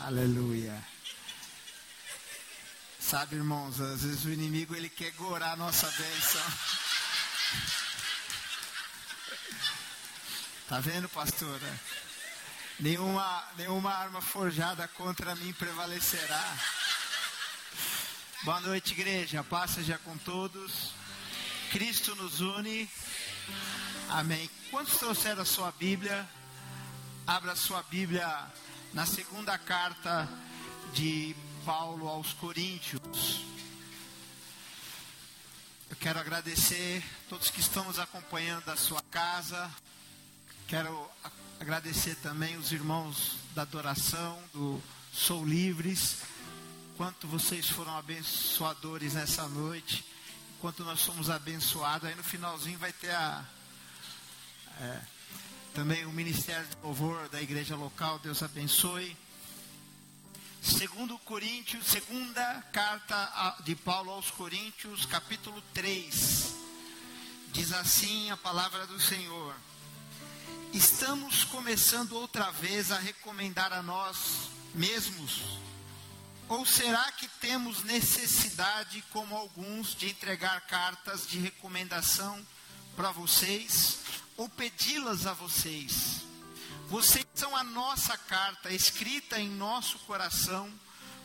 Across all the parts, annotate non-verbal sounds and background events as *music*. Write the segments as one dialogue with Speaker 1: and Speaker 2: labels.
Speaker 1: Aleluia. Sabe, irmãos, às vezes o inimigo ele quer gorar a nossa bênção. Tá vendo, pastora? Nenhuma, nenhuma arma forjada contra mim prevalecerá. Boa noite, igreja. Paz seja com todos. Cristo nos une. Amém. Quantos trouxeram a sua Bíblia? Abra a sua Bíblia na segunda carta de Paulo aos Coríntios. Eu quero agradecer todos que estão nos acompanhando da sua casa. Quero agradecer também os irmãos da adoração, do Sou Livres. Quanto vocês foram abençoadores nessa noite. Enquanto nós somos abençoados, aí no finalzinho vai ter a. É, também o Ministério de Louvor da igreja local, Deus abençoe. Segundo Coríntios, segunda carta de Paulo aos Coríntios, capítulo 3. Diz assim a palavra do Senhor: Estamos começando outra vez a recomendar a nós mesmos? Ou será que temos necessidade, como alguns, de entregar cartas de recomendação para vocês ou pedi-las a vocês? Vocês são a nossa carta, escrita em nosso coração,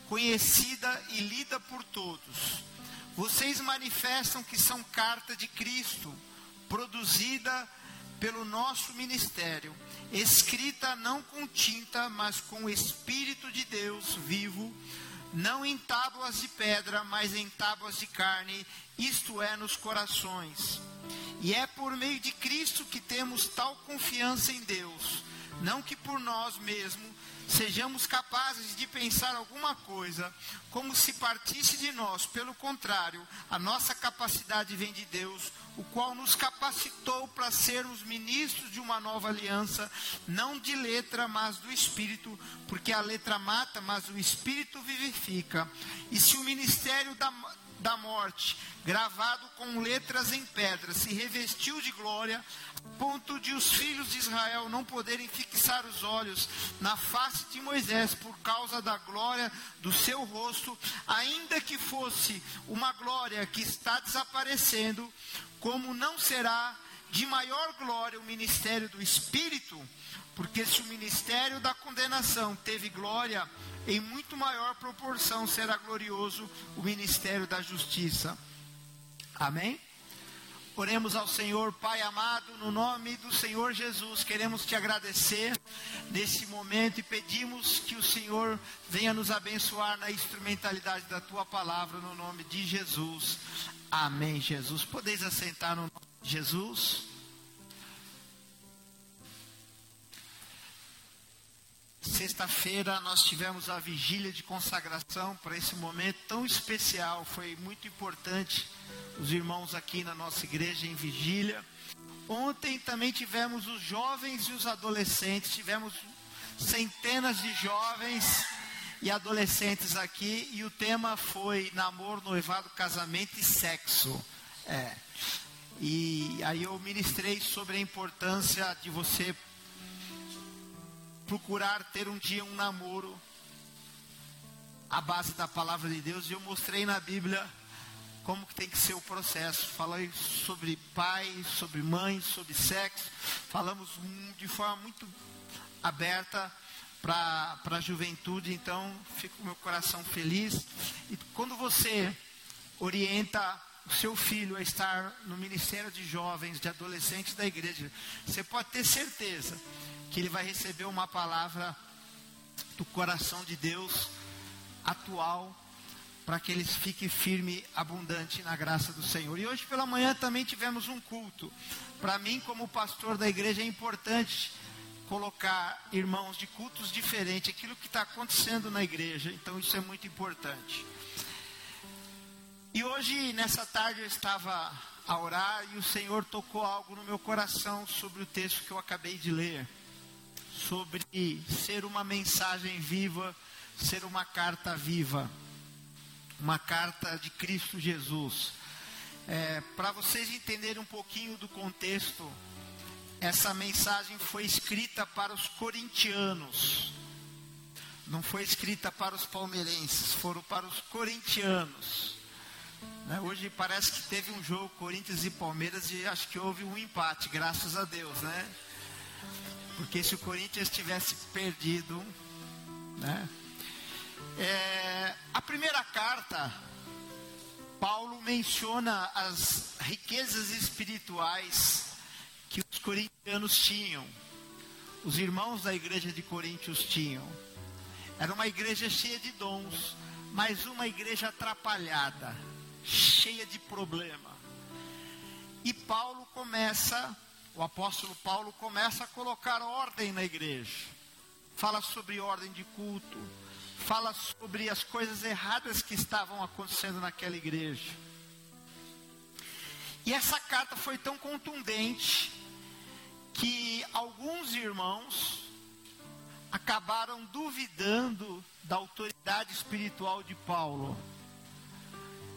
Speaker 1: conhecida e lida por todos. Vocês manifestam que são carta de Cristo, produzida pelo nosso ministério, escrita não com tinta, mas com o Espírito de Deus vivo, não em tábuas de pedra, mas em tábuas de carne, isto é, nos corações. E é por meio de Cristo que temos tal confiança em Deus não que por nós mesmos sejamos capazes de pensar alguma coisa como se partisse de nós. Pelo contrário, a nossa capacidade vem de Deus, o qual nos capacitou para sermos ministros de uma nova aliança, não de letra, mas do Espírito, porque a letra mata, mas o Espírito vivifica. E se o ministério da da morte, gravado com letras em pedra, se revestiu de glória, ponto de os filhos de Israel não poderem fixar os olhos na face de Moisés por causa da glória do seu rosto, ainda que fosse uma glória que está desaparecendo, como não será de maior glória o ministério do Espírito, porque se o ministério da condenação teve glória, em muito maior proporção será glorioso o ministério da justiça. Amém? Oremos ao Senhor, Pai amado, no nome do Senhor Jesus, queremos te agradecer nesse momento e pedimos que o Senhor venha nos abençoar na instrumentalidade da tua palavra, no nome de Jesus. Amém, Jesus. Podeis assentar no nome Jesus. Sexta-feira nós tivemos a vigília de consagração para esse momento tão especial, foi muito importante. Os irmãos aqui na nossa igreja em vigília. Ontem também tivemos os jovens e os adolescentes, tivemos centenas de jovens e adolescentes aqui e o tema foi namoro, noivado, casamento e sexo. É. E aí eu ministrei sobre a importância de você procurar ter um dia um namoro à base da palavra de Deus. E eu mostrei na Bíblia como que tem que ser o processo. Falei sobre pai, sobre mãe, sobre sexo. Falamos de forma muito aberta para a juventude. Então, fico meu coração feliz. E quando você orienta o seu filho a estar no ministério de jovens, de adolescentes da igreja, você pode ter certeza que ele vai receber uma palavra do coração de Deus atual para que eles fiquem firme, abundante na graça do Senhor. E hoje pela manhã também tivemos um culto. Para mim, como pastor da igreja, é importante colocar irmãos de cultos diferentes, aquilo que está acontecendo na igreja. Então isso é muito importante. E hoje, nessa tarde, eu estava a orar e o Senhor tocou algo no meu coração sobre o texto que eu acabei de ler sobre ser uma mensagem viva, ser uma carta viva, uma carta de Cristo Jesus. É, Para vocês entenderem um pouquinho do contexto, essa mensagem foi escrita para os corintianos. não foi escrita para os palmeirenses, foram para os corintianos. Né? Hoje parece que teve um jogo Corinthians e Palmeiras e acho que houve um empate, graças a Deus, né? Porque se o Corinthians tivesse perdido, né? É, a primeira carta, Paulo menciona as riquezas espirituais que os corintianos tinham, os irmãos da igreja de Coríntios tinham. Era uma igreja cheia de dons, mas uma igreja atrapalhada, cheia de problema. E Paulo começa, o apóstolo Paulo começa a colocar ordem na igreja. Fala sobre ordem de culto, fala sobre as coisas erradas que estavam acontecendo naquela igreja. E essa carta foi tão contundente que alguns irmãos acabaram duvidando da autoridade espiritual de Paulo.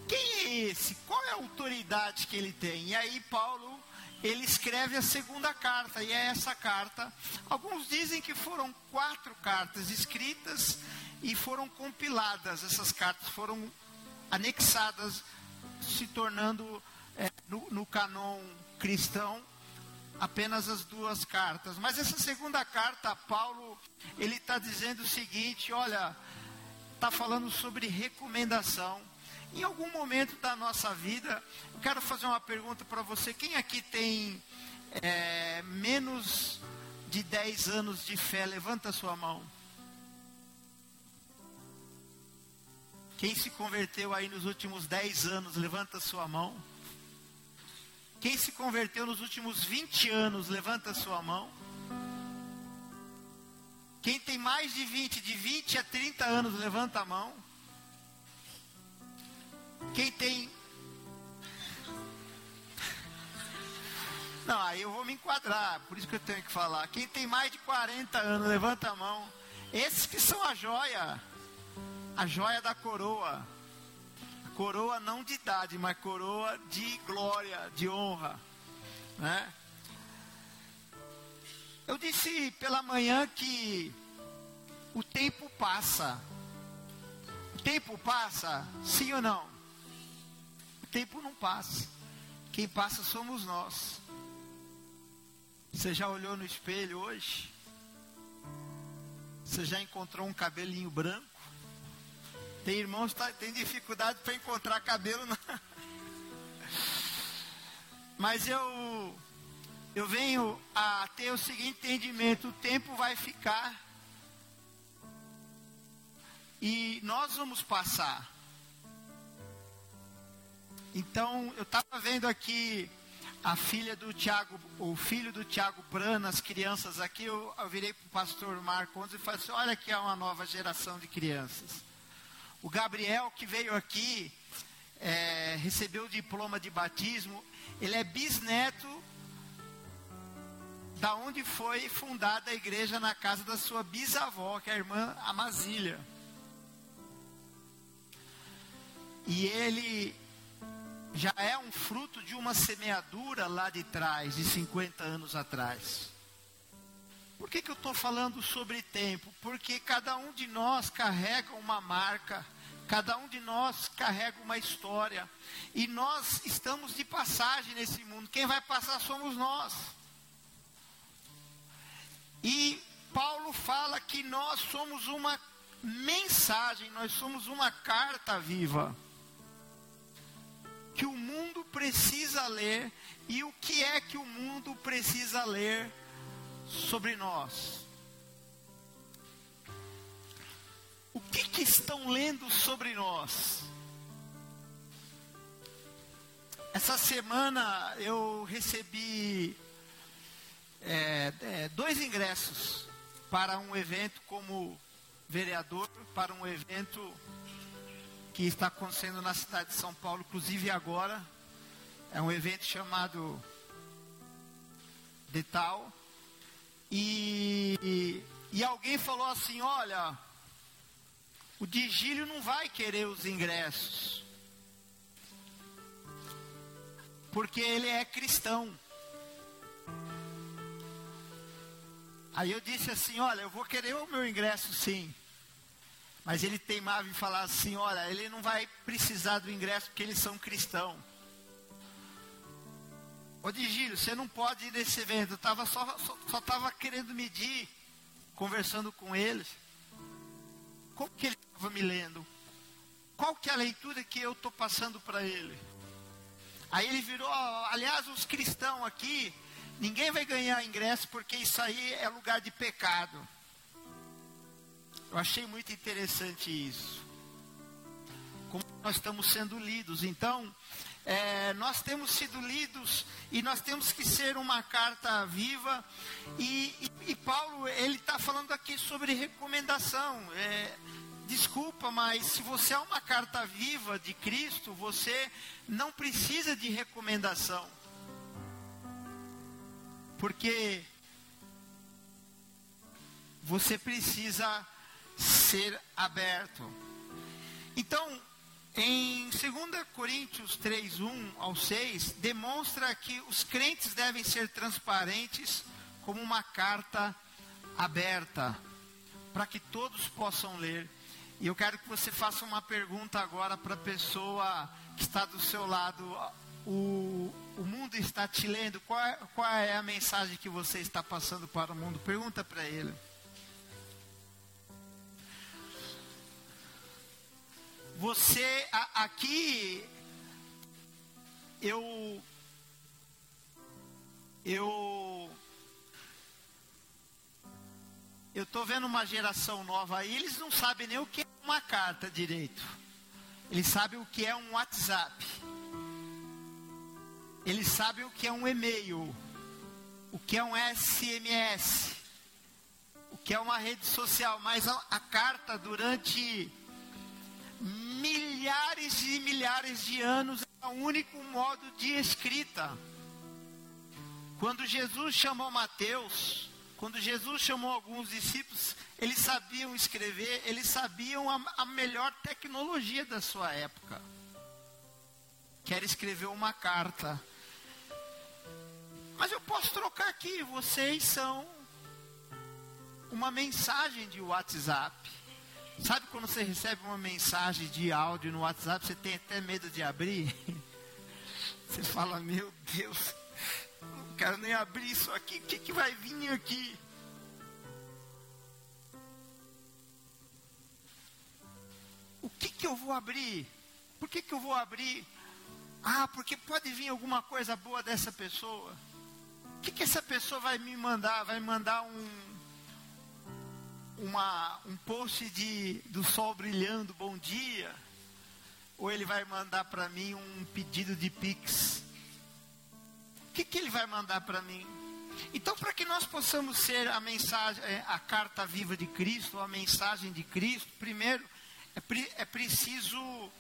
Speaker 1: Quem é esse? Qual é a autoridade que ele tem? E aí Paulo, ele escreve a segunda carta, e é essa carta. Alguns dizem que foram quatro cartas escritas e foram compiladas. Essas cartas foram anexadas, se tornando é, no, no canon cristão apenas as duas cartas. Mas essa segunda carta, Paulo, ele está dizendo o seguinte: olha, está falando sobre recomendação. Em algum momento da nossa vida, eu quero fazer uma pergunta para você: quem aqui tem é, menos de 10 anos de fé? Levanta a sua mão. Quem se converteu aí nos últimos 10 anos, levanta a sua mão. Quem se converteu nos últimos 20 anos, levanta a sua mão. Quem tem mais de 20, de 20 a 30 anos, levanta a mão. Quem tem. Não, aí eu vou me enquadrar, por isso que eu tenho que falar. Quem tem mais de 40 anos, levanta a mão. Esses que são a joia, a joia da coroa coroa não de idade, mas coroa de glória, de honra, né? Eu disse pela manhã que o tempo passa. O tempo passa, sim ou não? Tempo não passa. Quem passa somos nós. Você já olhou no espelho hoje? Você já encontrou um cabelinho branco? Tem irmãos que tá, tem dificuldade para encontrar cabelo. *laughs* Mas eu, eu venho a ter o seguinte entendimento: o tempo vai ficar. E nós vamos passar. Então, eu estava vendo aqui a filha do Tiago, o filho do Tiago Prana, as crianças aqui, eu, eu virei para o pastor Marcos e falei assim, olha aqui é uma nova geração de crianças. O Gabriel que veio aqui, é, recebeu o diploma de batismo, ele é bisneto da onde foi fundada a igreja na casa da sua bisavó, que é a irmã Amazília. E ele já é um fruto de uma semeadura lá de trás, de 50 anos atrás. Por que, que eu estou falando sobre tempo? Porque cada um de nós carrega uma marca, cada um de nós carrega uma história, e nós estamos de passagem nesse mundo. Quem vai passar somos nós. E Paulo fala que nós somos uma mensagem, nós somos uma carta viva. Que o mundo precisa ler, e o que é que o mundo precisa ler? sobre nós. O que, que estão lendo sobre nós? Essa semana eu recebi é, é, dois ingressos para um evento como vereador, para um evento que está acontecendo na cidade de São Paulo, inclusive agora. É um evento chamado Detal. E, e alguém falou assim: olha, o Digílio não vai querer os ingressos, porque ele é cristão. Aí eu disse assim: olha, eu vou querer o meu ingresso sim, Mas ele teimava em falar assim: olha, ele não vai precisar do ingresso porque eles são cristãos. Ô Digílio, você não pode ir nesse evento. Eu tava só estava só, querendo medir, conversando com eles. Como que ele estava me lendo? Qual que é a leitura que eu estou passando para ele? Aí ele virou, aliás, os cristãos aqui, ninguém vai ganhar ingresso porque isso aí é lugar de pecado. Eu achei muito interessante isso. Como nós estamos sendo lidos. Então, é, nós temos sido lidos e nós temos que ser uma carta viva. E, e, e Paulo, ele está falando aqui sobre recomendação. É, desculpa, mas se você é uma carta viva de Cristo, você não precisa de recomendação. Porque você precisa ser aberto. Então, em 2 Coríntios 3, 1 ao 6, demonstra que os crentes devem ser transparentes como uma carta aberta, para que todos possam ler. E eu quero que você faça uma pergunta agora para a pessoa que está do seu lado. O, o mundo está te lendo, qual é, qual é a mensagem que você está passando para o mundo? Pergunta para ele. Você a, aqui eu eu eu tô vendo uma geração nova aí, eles não sabem nem o que é uma carta direito. Eles sabem o que é um WhatsApp. Eles sabem o que é um e-mail. O que é um SMS. O que é uma rede social, mas a, a carta durante milhares e milhares de anos é o único modo de escrita. Quando Jesus chamou Mateus, quando Jesus chamou alguns discípulos, eles sabiam escrever, eles sabiam a, a melhor tecnologia da sua época. Que era escrever uma carta. Mas eu posso trocar aqui, vocês são uma mensagem de WhatsApp. Sabe quando você recebe uma mensagem de áudio no WhatsApp, você tem até medo de abrir? *laughs* Você fala, meu Deus, não quero nem abrir isso aqui, o que, que vai vir aqui? O que, que eu vou abrir? Por que, que eu vou abrir? Ah, porque pode vir alguma coisa boa dessa pessoa. O que, que essa pessoa vai me mandar? Vai mandar um, uma, um post de, do sol brilhando, bom dia, ou ele vai mandar para mim um pedido de Pix. O que, que ele vai mandar para mim? Então, para que nós possamos ser a mensagem, é, a carta viva de Cristo, a mensagem de Cristo, primeiro é, é preciso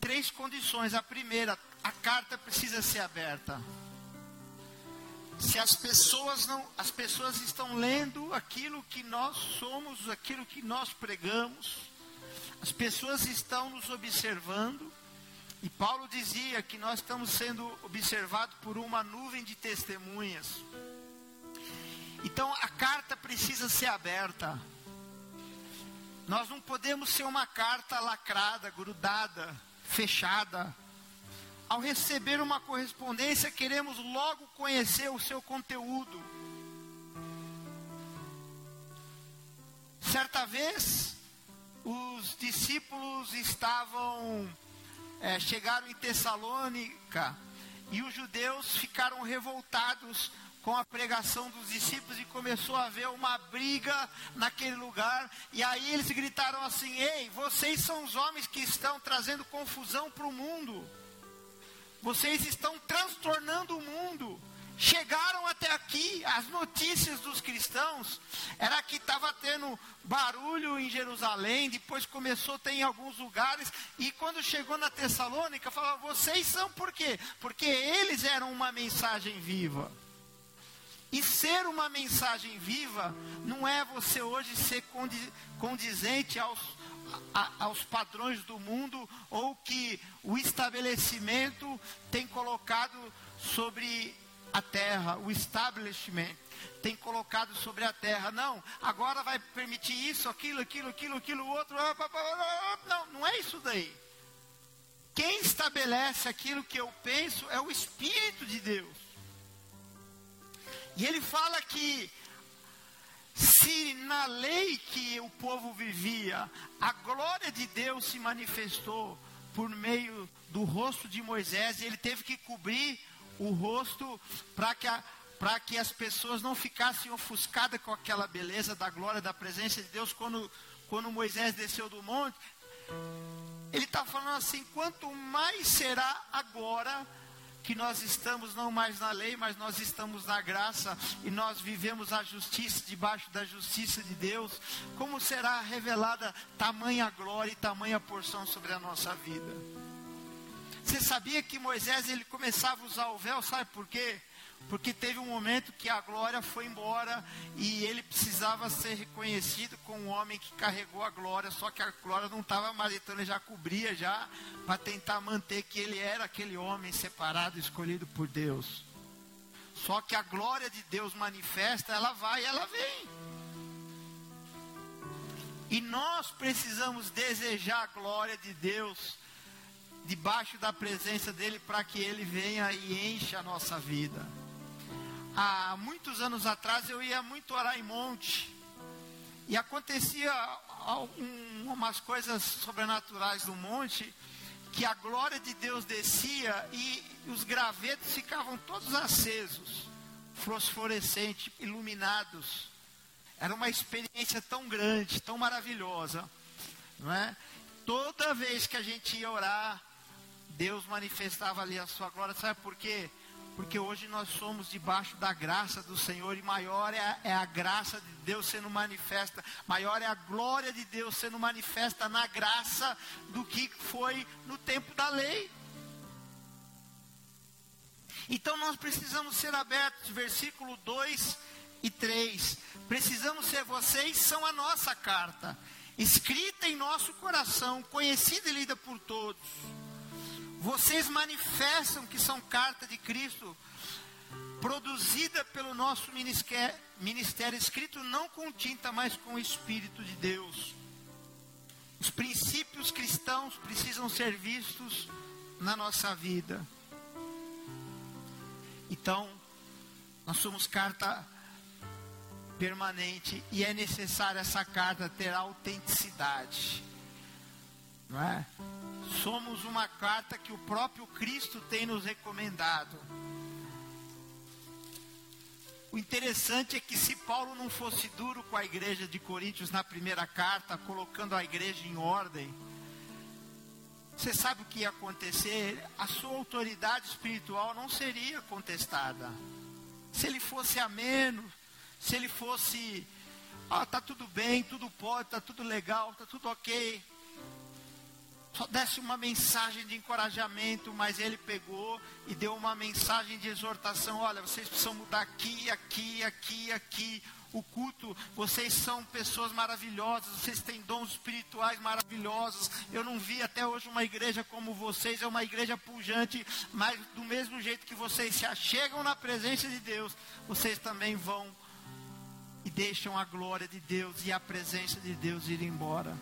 Speaker 1: três condições. A primeira, a carta precisa ser aberta se as pessoas não, as pessoas estão lendo aquilo que nós somos, aquilo que nós pregamos, as pessoas estão nos observando, e Paulo dizia que nós estamos sendo observados por uma nuvem de testemunhas. Então a carta precisa ser aberta. Nós não podemos ser uma carta lacrada, grudada, fechada ao receber uma correspondência, queremos logo conhecer o seu conteúdo. Certa vez, os discípulos estavam, é, chegaram em Tessalônica e os judeus ficaram revoltados com a pregação dos discípulos e começou a haver uma briga naquele lugar. E aí eles gritaram assim: Ei, vocês são os homens que estão trazendo confusão para o mundo. Vocês estão transtornando o mundo. Chegaram até aqui, as notícias dos cristãos era que estava tendo barulho em Jerusalém, depois começou a ter em alguns lugares, e quando chegou na Tessalônica, falava, vocês são por quê? Porque eles eram uma mensagem viva. E ser uma mensagem viva não é você hoje ser condizente aos a, aos padrões do mundo ou que o estabelecimento tem colocado sobre a terra, o establishment, tem colocado sobre a terra. Não, agora vai permitir isso, aquilo, aquilo, aquilo, aquilo, outro. Não, não é isso daí. Quem estabelece aquilo que eu penso é o Espírito de Deus. E ele fala que se na lei que o povo vivia, a glória de Deus se manifestou por meio do rosto de Moisés, e ele teve que cobrir o rosto para que, para que as pessoas não ficassem ofuscadas com aquela beleza da glória, da presença de Deus, quando, quando Moisés desceu do monte. Ele está falando assim: quanto mais será agora que nós estamos não mais na lei, mas nós estamos na graça e nós vivemos a justiça debaixo da justiça de Deus, como será revelada tamanha glória e tamanha porção sobre a nossa vida? Você sabia que Moisés ele começava a usar o véu, sabe por quê? Porque teve um momento que a glória foi embora e ele precisava ser reconhecido como um homem que carregou a glória, só que a glória não estava mais, então ele já cobria já para tentar manter que ele era aquele homem separado, escolhido por Deus. Só que a glória de Deus manifesta, ela vai, ela vem. E nós precisamos desejar a glória de Deus debaixo da presença dele para que ele venha e encha a nossa vida há muitos anos atrás eu ia muito orar em monte. E acontecia umas coisas sobrenaturais no monte, que a glória de Deus descia e os gravetos ficavam todos acesos, fosforescentes, iluminados. Era uma experiência tão grande, tão maravilhosa, não é? Toda vez que a gente ia orar, Deus manifestava ali a sua glória, sabe por quê? Porque hoje nós somos debaixo da graça do Senhor e maior é a, é a, graça de Deus sendo manifesta, maior é a glória de Deus sendo manifesta na graça do que foi no tempo da lei. Então nós precisamos ser abertos, versículo 2 e 3. Precisamos ser vocês, são a nossa carta, escrita em nosso coração, conhecida e lida por todos vocês manifestam que são carta de Cristo, produzida pelo nosso ministério, escrito não com tinta, mas com o Espírito de Deus. Os princípios cristãos precisam ser vistos na nossa vida. Então, nós somos carta permanente e é necessário essa carta ter autenticidade. Não é? Somos uma carta que o próprio Cristo tem nos recomendado. O interessante é que se Paulo não fosse duro com a igreja de Coríntios na primeira carta, colocando a igreja em ordem, você sabe o que ia acontecer? A sua autoridade espiritual não seria contestada. Se ele fosse ameno, se ele fosse, ah, tá tudo bem, tudo pode, tá tudo legal, tá tudo ok só desse uma mensagem de encorajamento, mas ele pegou e deu uma mensagem de exortação: olha, vocês precisam mudar aqui, aqui, aqui, aqui. O culto, vocês são pessoas maravilhosas, vocês têm dons espirituais maravilhosos. Eu não vi até hoje uma igreja como vocês, é uma igreja pujante, mas do mesmo jeito que vocês se achegam na presença de Deus, vocês também vão e deixam a glória de Deus e a presença de Deus ir embora.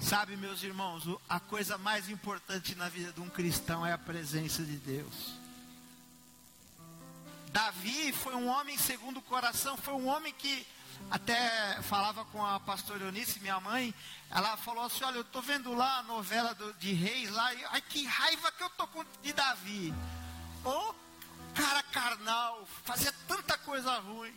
Speaker 1: Sabe, meus irmãos, a coisa mais importante na vida de um cristão é a presença de Deus. Davi foi um homem segundo o coração, foi um homem que até falava com a pastora Eunice, minha mãe, ela falou assim, olha, eu estou vendo lá a novela do, de reis lá, e, ai que raiva que eu tô com de Davi. Ô oh, cara carnal, fazia tanta coisa ruim.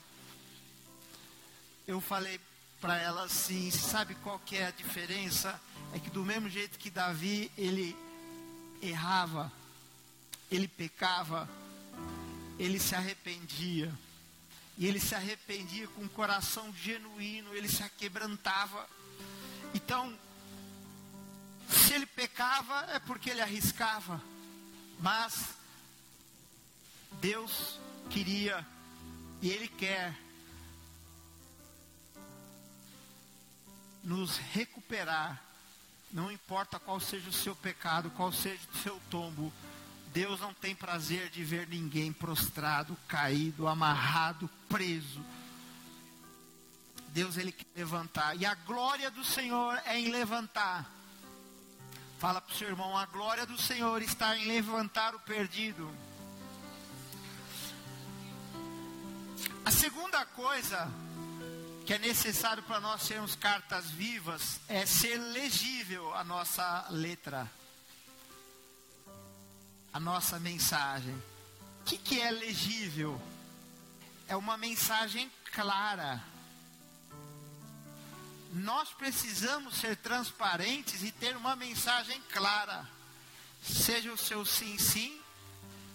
Speaker 1: Eu falei, para ela assim, sabe qual que é a diferença? É que do mesmo jeito que Davi, ele errava, ele pecava, ele se arrependia. E ele se arrependia com um coração genuíno, ele se quebrantava. Então, se ele pecava, é porque ele arriscava. Mas Deus queria e Ele quer nos recuperar, não importa qual seja o seu pecado, qual seja o seu tombo, Deus não tem prazer de ver ninguém prostrado, caído, amarrado, preso. Deus ele quer levantar. E a glória do Senhor é em levantar. Fala para o seu irmão, a glória do Senhor está em levantar o perdido. A segunda coisa que é necessário para nós sermos cartas vivas é ser legível a nossa letra, a nossa mensagem. O que, que é legível? É uma mensagem clara. Nós precisamos ser transparentes e ter uma mensagem clara. Seja o seu sim, sim,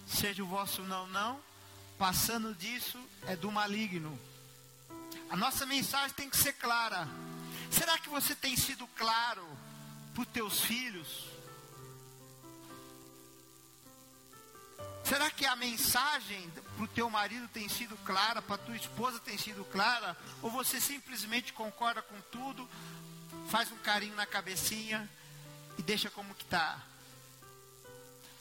Speaker 1: seja o vosso não, não Passando disso é do maligno. A nossa mensagem tem que ser clara. Será que você tem sido claro para os teus filhos? Será que a mensagem para o teu marido tem sido clara, para tua esposa tem sido clara? Ou você simplesmente concorda com tudo, faz um carinho na cabecinha e deixa como que está?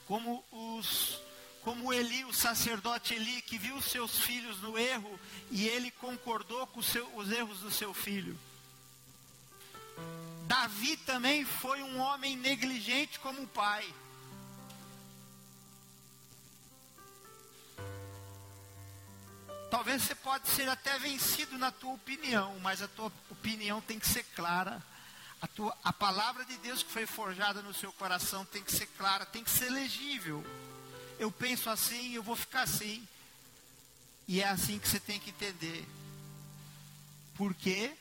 Speaker 1: Como os como Eli, o sacerdote Eli, que viu seus filhos no erro e ele concordou com seu, os erros do seu filho. Davi também foi um homem negligente como pai. Talvez você pode ser até vencido na tua opinião, mas a tua opinião tem que ser clara. A, tua, a palavra de Deus que foi forjada no seu coração tem que ser clara, tem que ser legível eu penso assim, eu vou ficar assim. E é assim que você tem que entender. Porque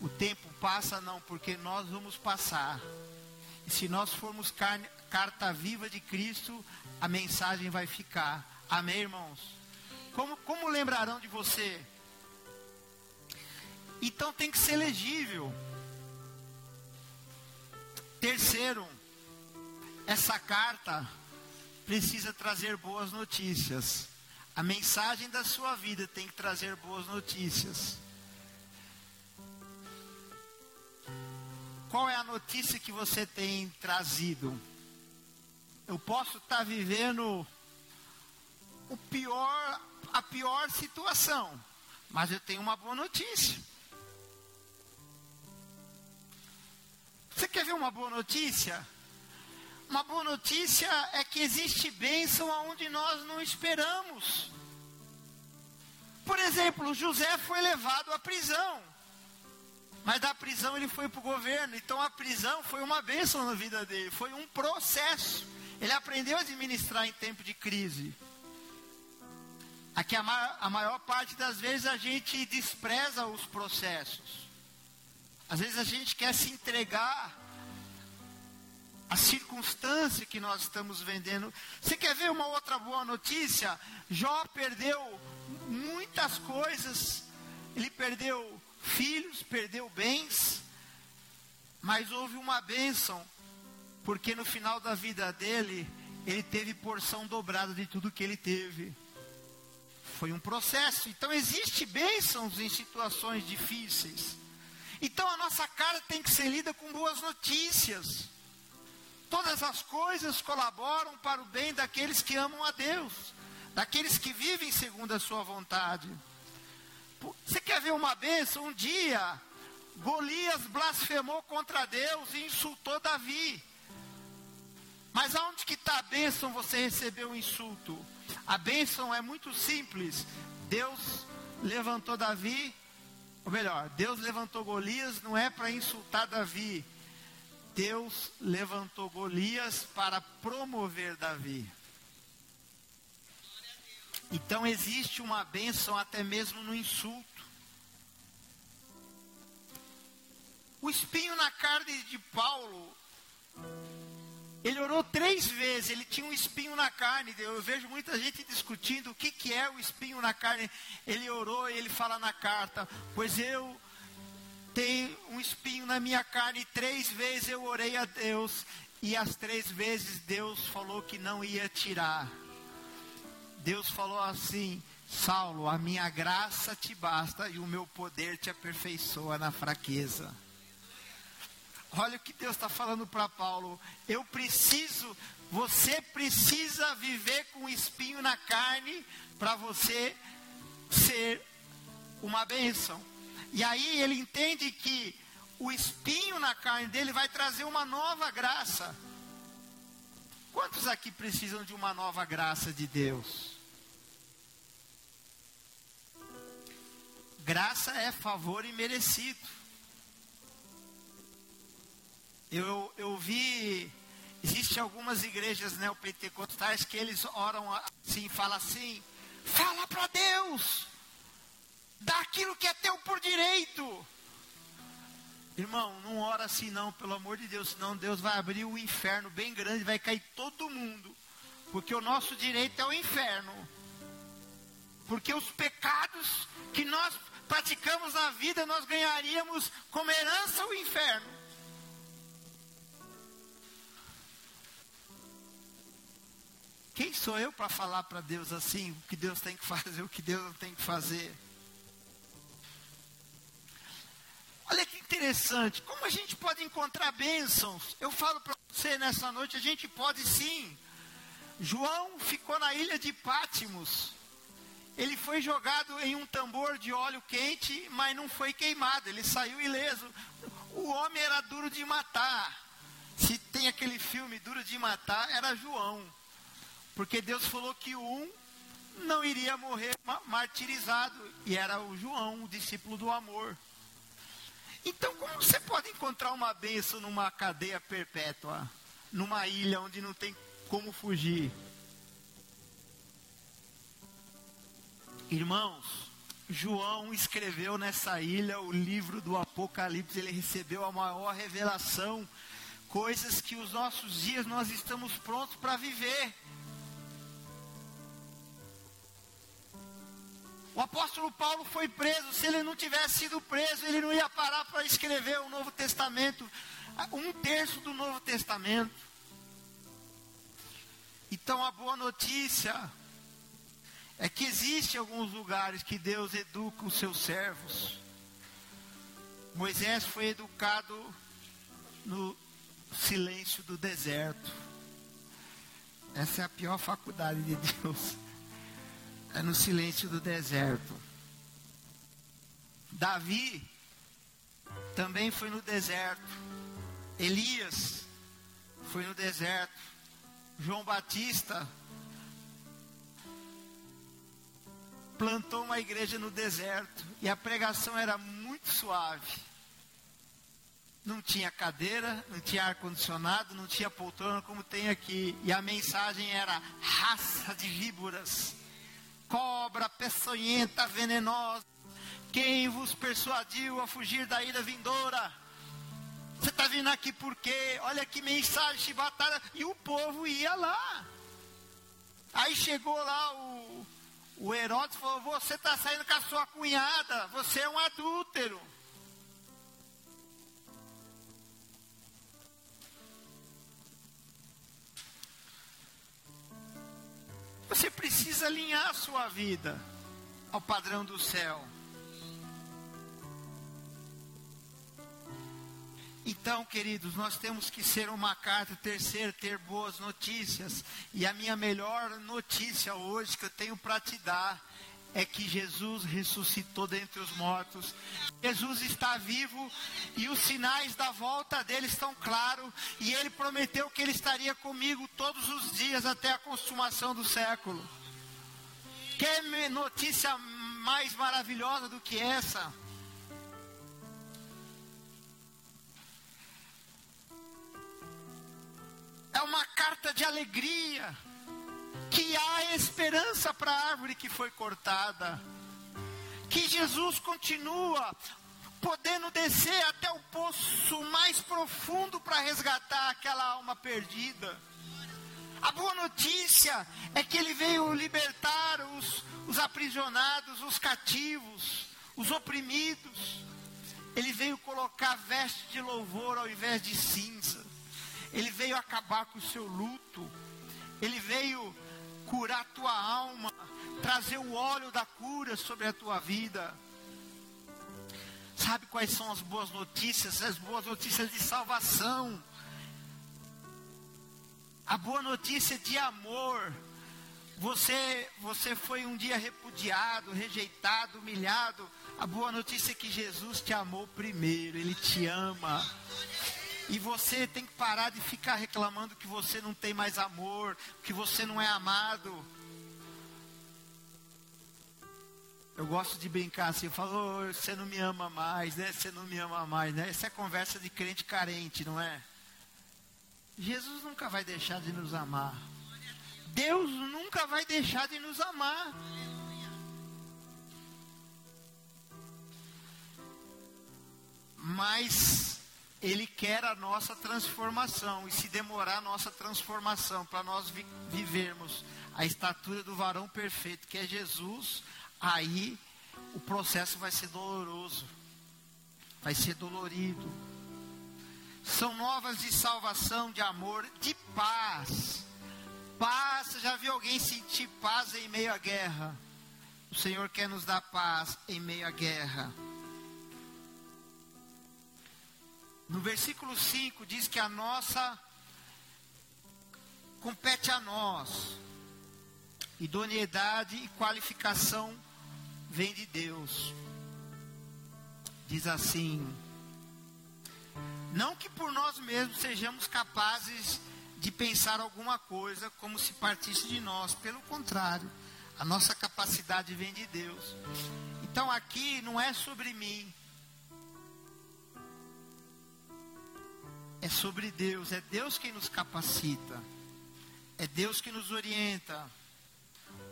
Speaker 1: o tempo passa, não, porque nós vamos passar. E se nós formos carne, carta viva de Cristo, a mensagem vai ficar. Amém, irmãos? Como, como lembrarão de você? Então tem que ser legível. Terceiro, essa carta precisa trazer boas notícias. A mensagem da sua vida tem que trazer boas notícias. Qual é a notícia que você tem trazido? Eu posso estar vivendo o pior, a pior situação, mas eu tenho uma boa notícia. Você quer ver uma boa notícia? Uma boa notícia é que existe bênção aonde nós não esperamos. Por exemplo, José foi levado à prisão. Mas da prisão ele foi para o governo. Então a prisão foi uma bênção na vida dele. Foi um processo. Ele aprendeu a administrar em tempo de crise. Aqui a, ma a maior parte das vezes a gente despreza os processos. Às vezes a gente quer se entregar a circunstância que nós estamos vendendo. Você quer ver uma outra boa notícia? Jó perdeu muitas coisas. Ele perdeu filhos, perdeu bens, mas houve uma bênção, porque no final da vida dele, ele teve porção dobrada de tudo que ele teve. Foi um processo. Então existe bênçãos em situações difíceis. Então a nossa cara tem que ser lida com boas notícias. Todas as coisas colaboram para o bem daqueles que amam a Deus, daqueles que vivem segundo a sua vontade. Você quer ver uma bênção? Um dia, Golias blasfemou contra Deus e insultou Davi. Mas aonde que está a bênção você recebeu o insulto? A bênção é muito simples. Deus levantou Davi, ou melhor, Deus levantou Golias não é para insultar Davi, Deus levantou Golias para promover Davi. Então existe uma bênção até mesmo no insulto. O espinho na carne de Paulo, ele orou três vezes, ele tinha um espinho na carne. Eu vejo muita gente discutindo o que, que é o espinho na carne. Ele orou e ele fala na carta: Pois eu tem um espinho na minha carne. Três vezes eu orei a Deus e as três vezes Deus falou que não ia tirar. Deus falou assim: Saulo, a minha graça te basta e o meu poder te aperfeiçoa na fraqueza. Olha o que Deus está falando para Paulo. Eu preciso, você precisa viver com espinho na carne para você ser uma bênção. E aí ele entende que o espinho na carne dele vai trazer uma nova graça. Quantos aqui precisam de uma nova graça de Deus? Graça é favor imerecido. Eu, eu vi, existe algumas igrejas neopentecostais que eles oram assim, falam assim, fala para Deus, dá aquilo que é teu por direito. Irmão, não ora assim não, pelo amor de Deus, senão Deus vai abrir o inferno bem grande, vai cair todo mundo. Porque o nosso direito é o inferno. Porque os pecados que nós praticamos na vida, nós ganharíamos como herança o inferno. Quem sou eu para falar para Deus assim, o que Deus tem que fazer, o que Deus não tem que fazer? Olha que interessante, como a gente pode encontrar bênçãos? Eu falo para você nessa noite, a gente pode sim. João ficou na ilha de Pátimos. Ele foi jogado em um tambor de óleo quente, mas não foi queimado, ele saiu ileso. O homem era duro de matar. Se tem aquele filme Duro de Matar, era João. Porque Deus falou que um não iria morrer martirizado, e era o João, o discípulo do amor. Então, como você pode encontrar uma bênção numa cadeia perpétua, numa ilha onde não tem como fugir? Irmãos, João escreveu nessa ilha o livro do Apocalipse, ele recebeu a maior revelação, coisas que os nossos dias nós estamos prontos para viver. O apóstolo Paulo foi preso. Se ele não tivesse sido preso, ele não ia parar para escrever o Novo Testamento, um terço do Novo Testamento. Então a boa notícia é que existe alguns lugares que Deus educa os seus servos. Moisés foi educado no silêncio do deserto. Essa é a pior faculdade de Deus é no silêncio do deserto. Davi também foi no deserto. Elias foi no deserto. João Batista plantou uma igreja no deserto e a pregação era muito suave. Não tinha cadeira, não tinha ar-condicionado, não tinha poltrona como tem aqui. E a mensagem era raça de víboras cobra peçonhenta, venenosa. Quem vos persuadiu a fugir da ira vindoura? Você está vindo aqui por quê? Olha que mensagem de batalha. E o povo ia lá. Aí chegou lá o, o Herodes e falou: Você está saindo com a sua cunhada, você é um adúltero. Você precisa alinhar a sua vida ao padrão do céu. Então, queridos, nós temos que ser uma carta, terceiro, ter boas notícias. E a minha melhor notícia hoje que eu tenho para te dar é que Jesus ressuscitou dentre os mortos. Jesus está vivo e os sinais da volta dele estão claros. E ele prometeu que ele estaria comigo todos os dias até a consumação do século. Quer notícia mais maravilhosa do que essa? É uma carta de alegria que há esperança para a árvore que foi cortada, que Jesus continua podendo descer até o poço mais profundo para resgatar aquela alma perdida. A boa notícia é que ele veio libertar os, os aprisionados, os cativos, os oprimidos. Ele veio colocar veste de louvor ao invés de cinza. Ele veio acabar com o seu luto. Ele veio curar tua alma, trazer o óleo da cura sobre a tua vida. sabe quais são as boas notícias? As boas notícias de salvação. A boa notícia de amor. Você, você foi um dia repudiado, rejeitado, humilhado. A boa notícia é que Jesus te amou primeiro, Ele te ama. E você tem que parar de ficar reclamando que você não tem mais amor, que você não é amado. Eu gosto de brincar assim, eu falo, oh, você não me ama mais, né? Você não me ama mais, né? Essa é conversa de crente carente, não é? Jesus nunca vai deixar de nos amar. Deus nunca vai deixar de nos amar. Mas Ele quer a nossa transformação. E se demorar a nossa transformação para nós vi vivermos a estatura do varão perfeito, que é Jesus, aí o processo vai ser doloroso, vai ser dolorido. São novas de salvação, de amor, de paz. Paz, já viu alguém sentir paz em meio à guerra? O Senhor quer nos dar paz em meio à guerra. No versículo 5 diz que a nossa compete a nós. Idoneidade e qualificação vem de Deus. Diz assim: Não que por nós mesmos sejamos capazes de pensar alguma coisa como se partisse de nós, pelo contrário, a nossa capacidade vem de Deus. Então aqui não é sobre mim, é sobre Deus, é Deus quem nos capacita, é Deus que nos orienta.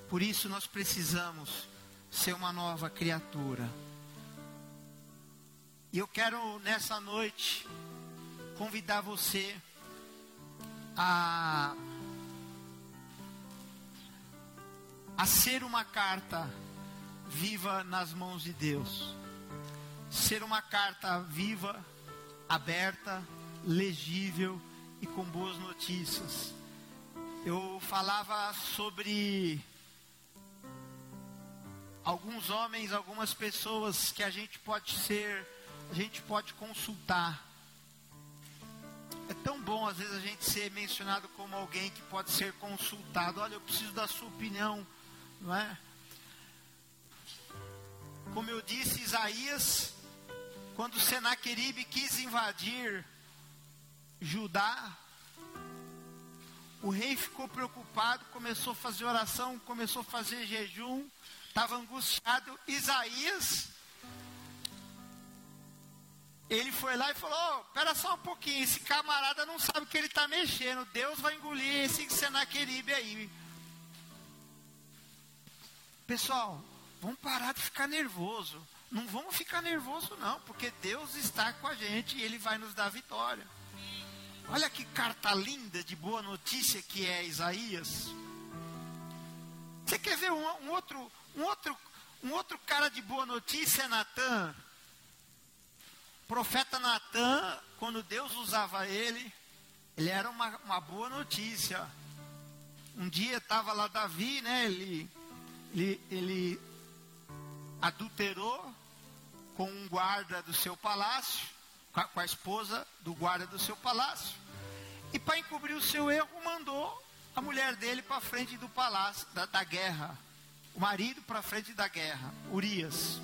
Speaker 1: Por isso nós precisamos ser uma nova criatura. E eu quero nessa noite convidar você a a ser uma carta viva nas mãos de Deus. Ser uma carta viva, aberta, legível e com boas notícias. Eu falava sobre alguns homens, algumas pessoas que a gente pode ser, a gente pode consultar. É tão bom às vezes a gente ser mencionado como alguém que pode ser consultado. Olha, eu preciso da sua opinião, não é? Como eu disse, Isaías, quando Senaqueribe quis invadir Judá, o rei ficou preocupado, começou a fazer oração, começou a fazer jejum, estava angustiado. Isaías, ele foi lá e falou: oh, Pera só um pouquinho, esse camarada não sabe o que ele está mexendo. Deus vai engolir esse Senaqueribe aí. Pessoal, vamos parar de ficar nervoso. Não vamos ficar nervoso, não, porque Deus está com a gente e Ele vai nos dar vitória. Olha que carta linda de boa notícia que é Isaías. Você quer ver um, um outro, um outro, um outro cara de boa notícia é Natan. Profeta Natan, quando Deus usava ele, ele era uma, uma boa notícia. Um dia estava lá Davi, né? Ele, ele, ele adulterou com um guarda do seu palácio, com a, esposa do guarda do seu palácio. E para encobrir o seu erro, mandou a mulher dele para frente do palácio, da, da guerra o marido para frente da guerra, Urias.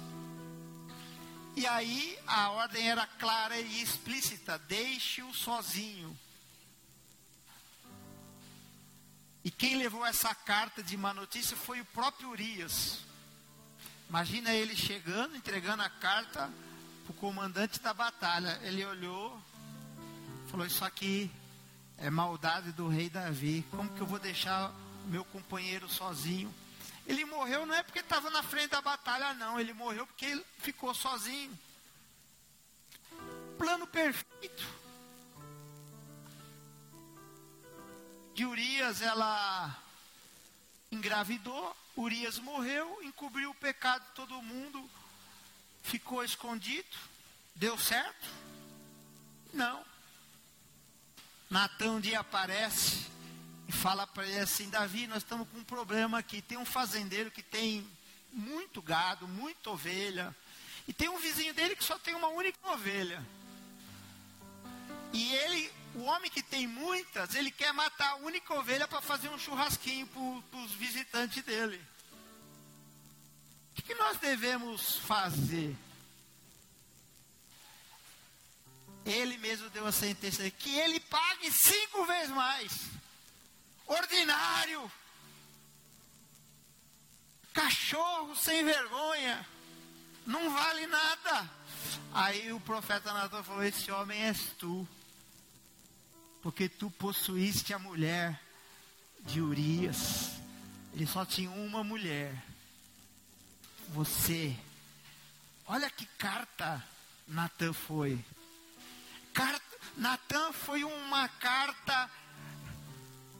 Speaker 1: E aí a ordem era clara e explícita: deixe-o sozinho. E quem levou essa carta de má notícia foi o próprio Urias. Imagina ele chegando, entregando a carta o comandante da batalha. Ele olhou, falou: Isso aqui é maldade do rei Davi. Como que eu vou deixar meu companheiro sozinho? Ele morreu não é porque estava na frente da batalha, não. Ele morreu porque ele ficou sozinho. Plano perfeito. De Urias, ela engravidou. Urias morreu, encobriu o pecado de todo mundo, ficou escondido. Deu certo? Não. Natan um dia aparece e fala para ele assim: Davi, nós estamos com um problema aqui. Tem um fazendeiro que tem muito gado, muita ovelha, E tem um vizinho dele que só tem uma única ovelha. E ele, o homem que tem muitas, ele quer matar a única ovelha para fazer um churrasquinho para os visitantes dele. O que, nós devemos fazer? Ele mesmo deu a sentença que ele pague cinco vezes mais. Ordinário. Cachorro sem vergonha. Não vale nada. Aí o profeta Natan falou: Esse homem és tu. Porque tu possuíste a mulher de Urias. Ele só tinha uma mulher. Você. Olha que carta Natan foi. Carta, Natan foi uma carta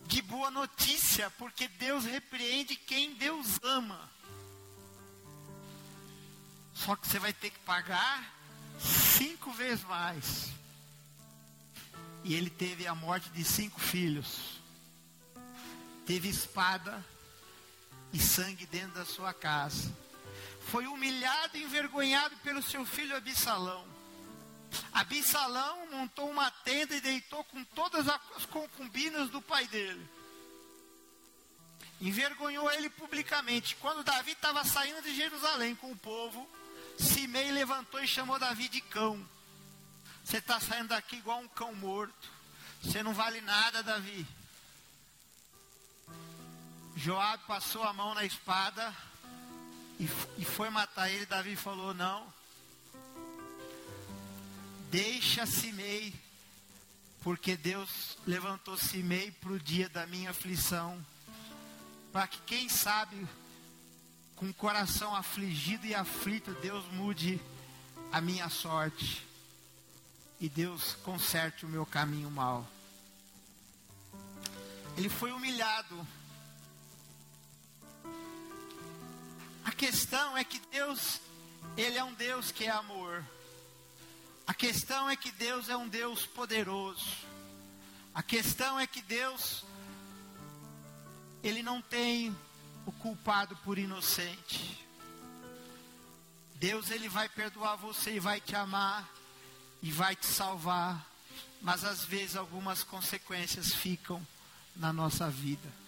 Speaker 1: de boa notícia, porque Deus repreende quem Deus ama. Só que você vai ter que pagar cinco vezes mais. E ele teve a morte de cinco filhos. Teve espada e sangue dentro da sua casa. Foi humilhado e envergonhado pelo seu filho Absalão. Absalão montou uma tenda e deitou com todas as concubinas do pai dele. Envergonhou ele publicamente. Quando Davi estava saindo de Jerusalém com o povo, Simei levantou e chamou Davi de cão. Você está saindo daqui igual um cão morto. Você não vale nada, Davi. Joab passou a mão na espada e, e foi matar ele. Davi falou: Não, Deixa Simei, porque Deus levantou Simei para o dia da minha aflição, para que quem sabe, com o coração afligido e aflito, Deus mude a minha sorte e Deus conserte o meu caminho mal. Ele foi humilhado. A questão é que Deus, Ele é um Deus que é amor. A questão é que Deus é um Deus poderoso. A questão é que Deus, Ele não tem o culpado por inocente. Deus, Ele vai perdoar você e vai te amar e vai te salvar. Mas às vezes algumas consequências ficam na nossa vida.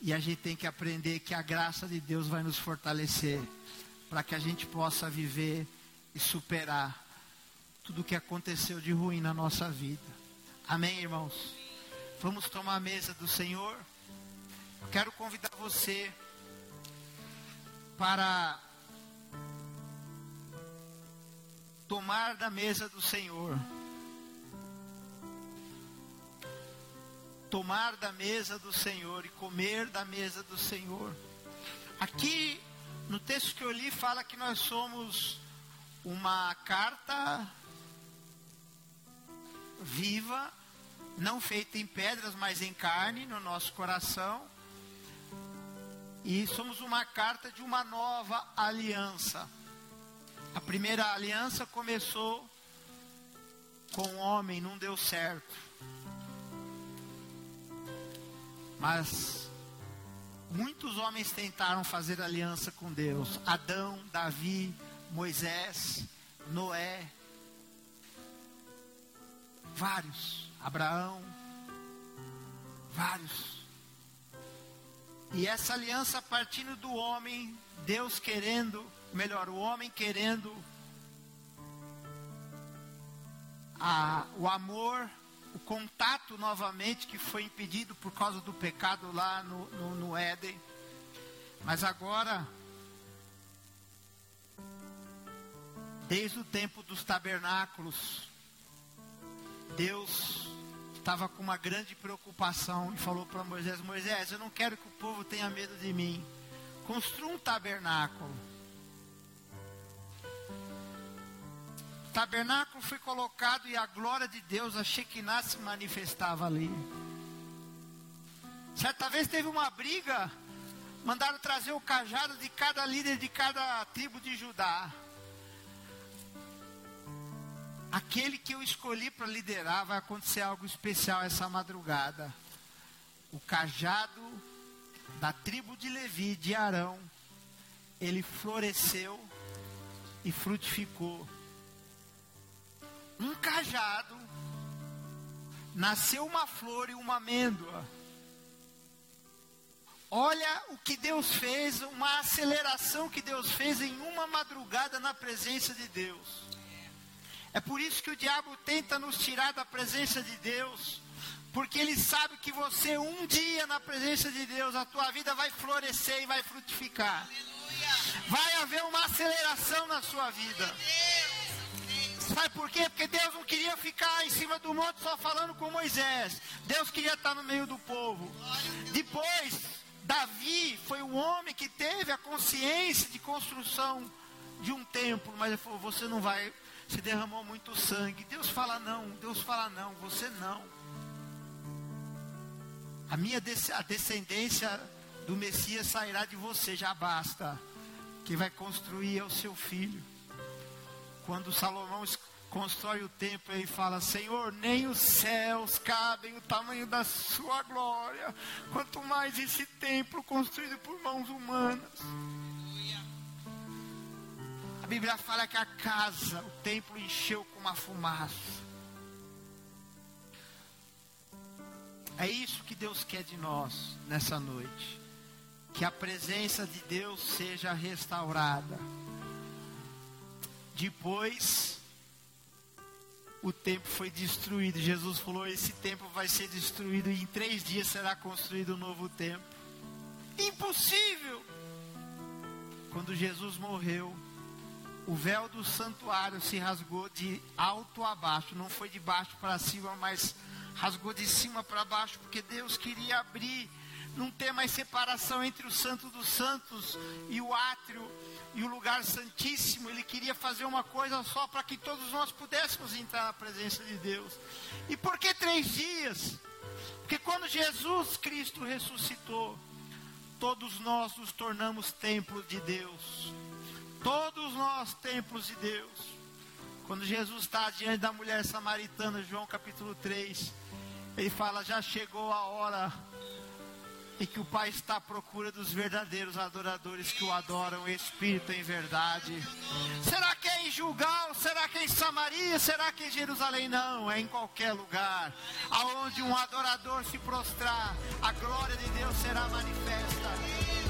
Speaker 1: E a gente tem que aprender que a graça de Deus vai nos fortalecer para que a gente possa viver e superar tudo o que aconteceu de ruim na nossa vida. Amém, irmãos? Vamos tomar a mesa do Senhor. Eu quero convidar você para tomar da mesa do Senhor. Tomar da mesa do Senhor e comer da mesa do Senhor. Aqui no texto que eu li fala que nós somos uma carta viva, não feita em pedras, mas em carne, no nosso coração. E somos uma carta de uma nova aliança. A primeira aliança começou com o homem, não deu certo. Mas muitos homens tentaram fazer aliança com Deus: Adão, Davi, Moisés, Noé, Vários. Abraão. Vários. E essa aliança partindo do homem, Deus querendo, melhor, o homem querendo a, o amor, o contato novamente que foi impedido por causa do pecado lá no, no, no Éden. Mas agora, desde o tempo dos tabernáculos, Deus estava com uma grande preocupação e falou para Moisés: Moisés, eu não quero que o povo tenha medo de mim. Construa um tabernáculo. Tabernáculo foi colocado e a glória de Deus, a Shekinah, se manifestava ali. Certa vez teve uma briga, mandaram trazer o cajado de cada líder de cada tribo de Judá aquele que eu escolhi para liderar, vai acontecer algo especial essa madrugada. O cajado da tribo de Levi, de Arão, ele floresceu e frutificou. Um cajado, nasceu uma flor e uma amêndoa. Olha o que Deus fez, uma aceleração que Deus fez em uma madrugada na presença de Deus. É por isso que o diabo tenta nos tirar da presença de Deus, porque ele sabe que você um dia na presença de Deus, a tua vida vai florescer e vai frutificar. Vai haver uma aceleração na sua vida. Sabe por quê? Porque Deus não queria ficar em cima do monte só falando com Moisés. Deus queria estar no meio do povo. Depois, Davi foi o homem que teve a consciência de construção de um templo, mas ele falou: você não vai se derramou muito sangue. Deus fala não, Deus fala não, você não. A minha a descendência do Messias sairá de você, já basta. Quem vai construir é o seu filho. Quando Salomão constrói o templo, ele fala: Senhor, nem os céus cabem o tamanho da sua glória, quanto mais esse templo construído por mãos humanas. A Bíblia fala que a casa, o templo encheu com uma fumaça. É isso que Deus quer de nós nessa noite. Que a presença de Deus seja restaurada. Depois, o templo foi destruído. Jesus falou: esse templo vai ser destruído e em três dias será construído um novo templo. Impossível! Quando Jesus morreu, o véu do santuário se rasgou de alto a baixo, não foi de baixo para cima, mas rasgou de cima para baixo, porque Deus queria abrir, não ter mais separação entre o santo dos santos e o átrio e o lugar santíssimo. Ele queria fazer uma coisa só para que todos nós pudéssemos entrar na presença de Deus. E por que três dias? Porque quando Jesus Cristo ressuscitou, todos nós nos tornamos templo de Deus. Todos nós, templos de Deus. Quando Jesus está diante da mulher samaritana, João capítulo 3, ele fala: Já chegou a hora em que o Pai está à procura dos verdadeiros adoradores que o adoram, Espírito em verdade. Será que é em Julgal? Será que é em Samaria? Será que é em Jerusalém? Não, é em qualquer lugar. Aonde um adorador se prostrar, a glória de Deus será manifesta.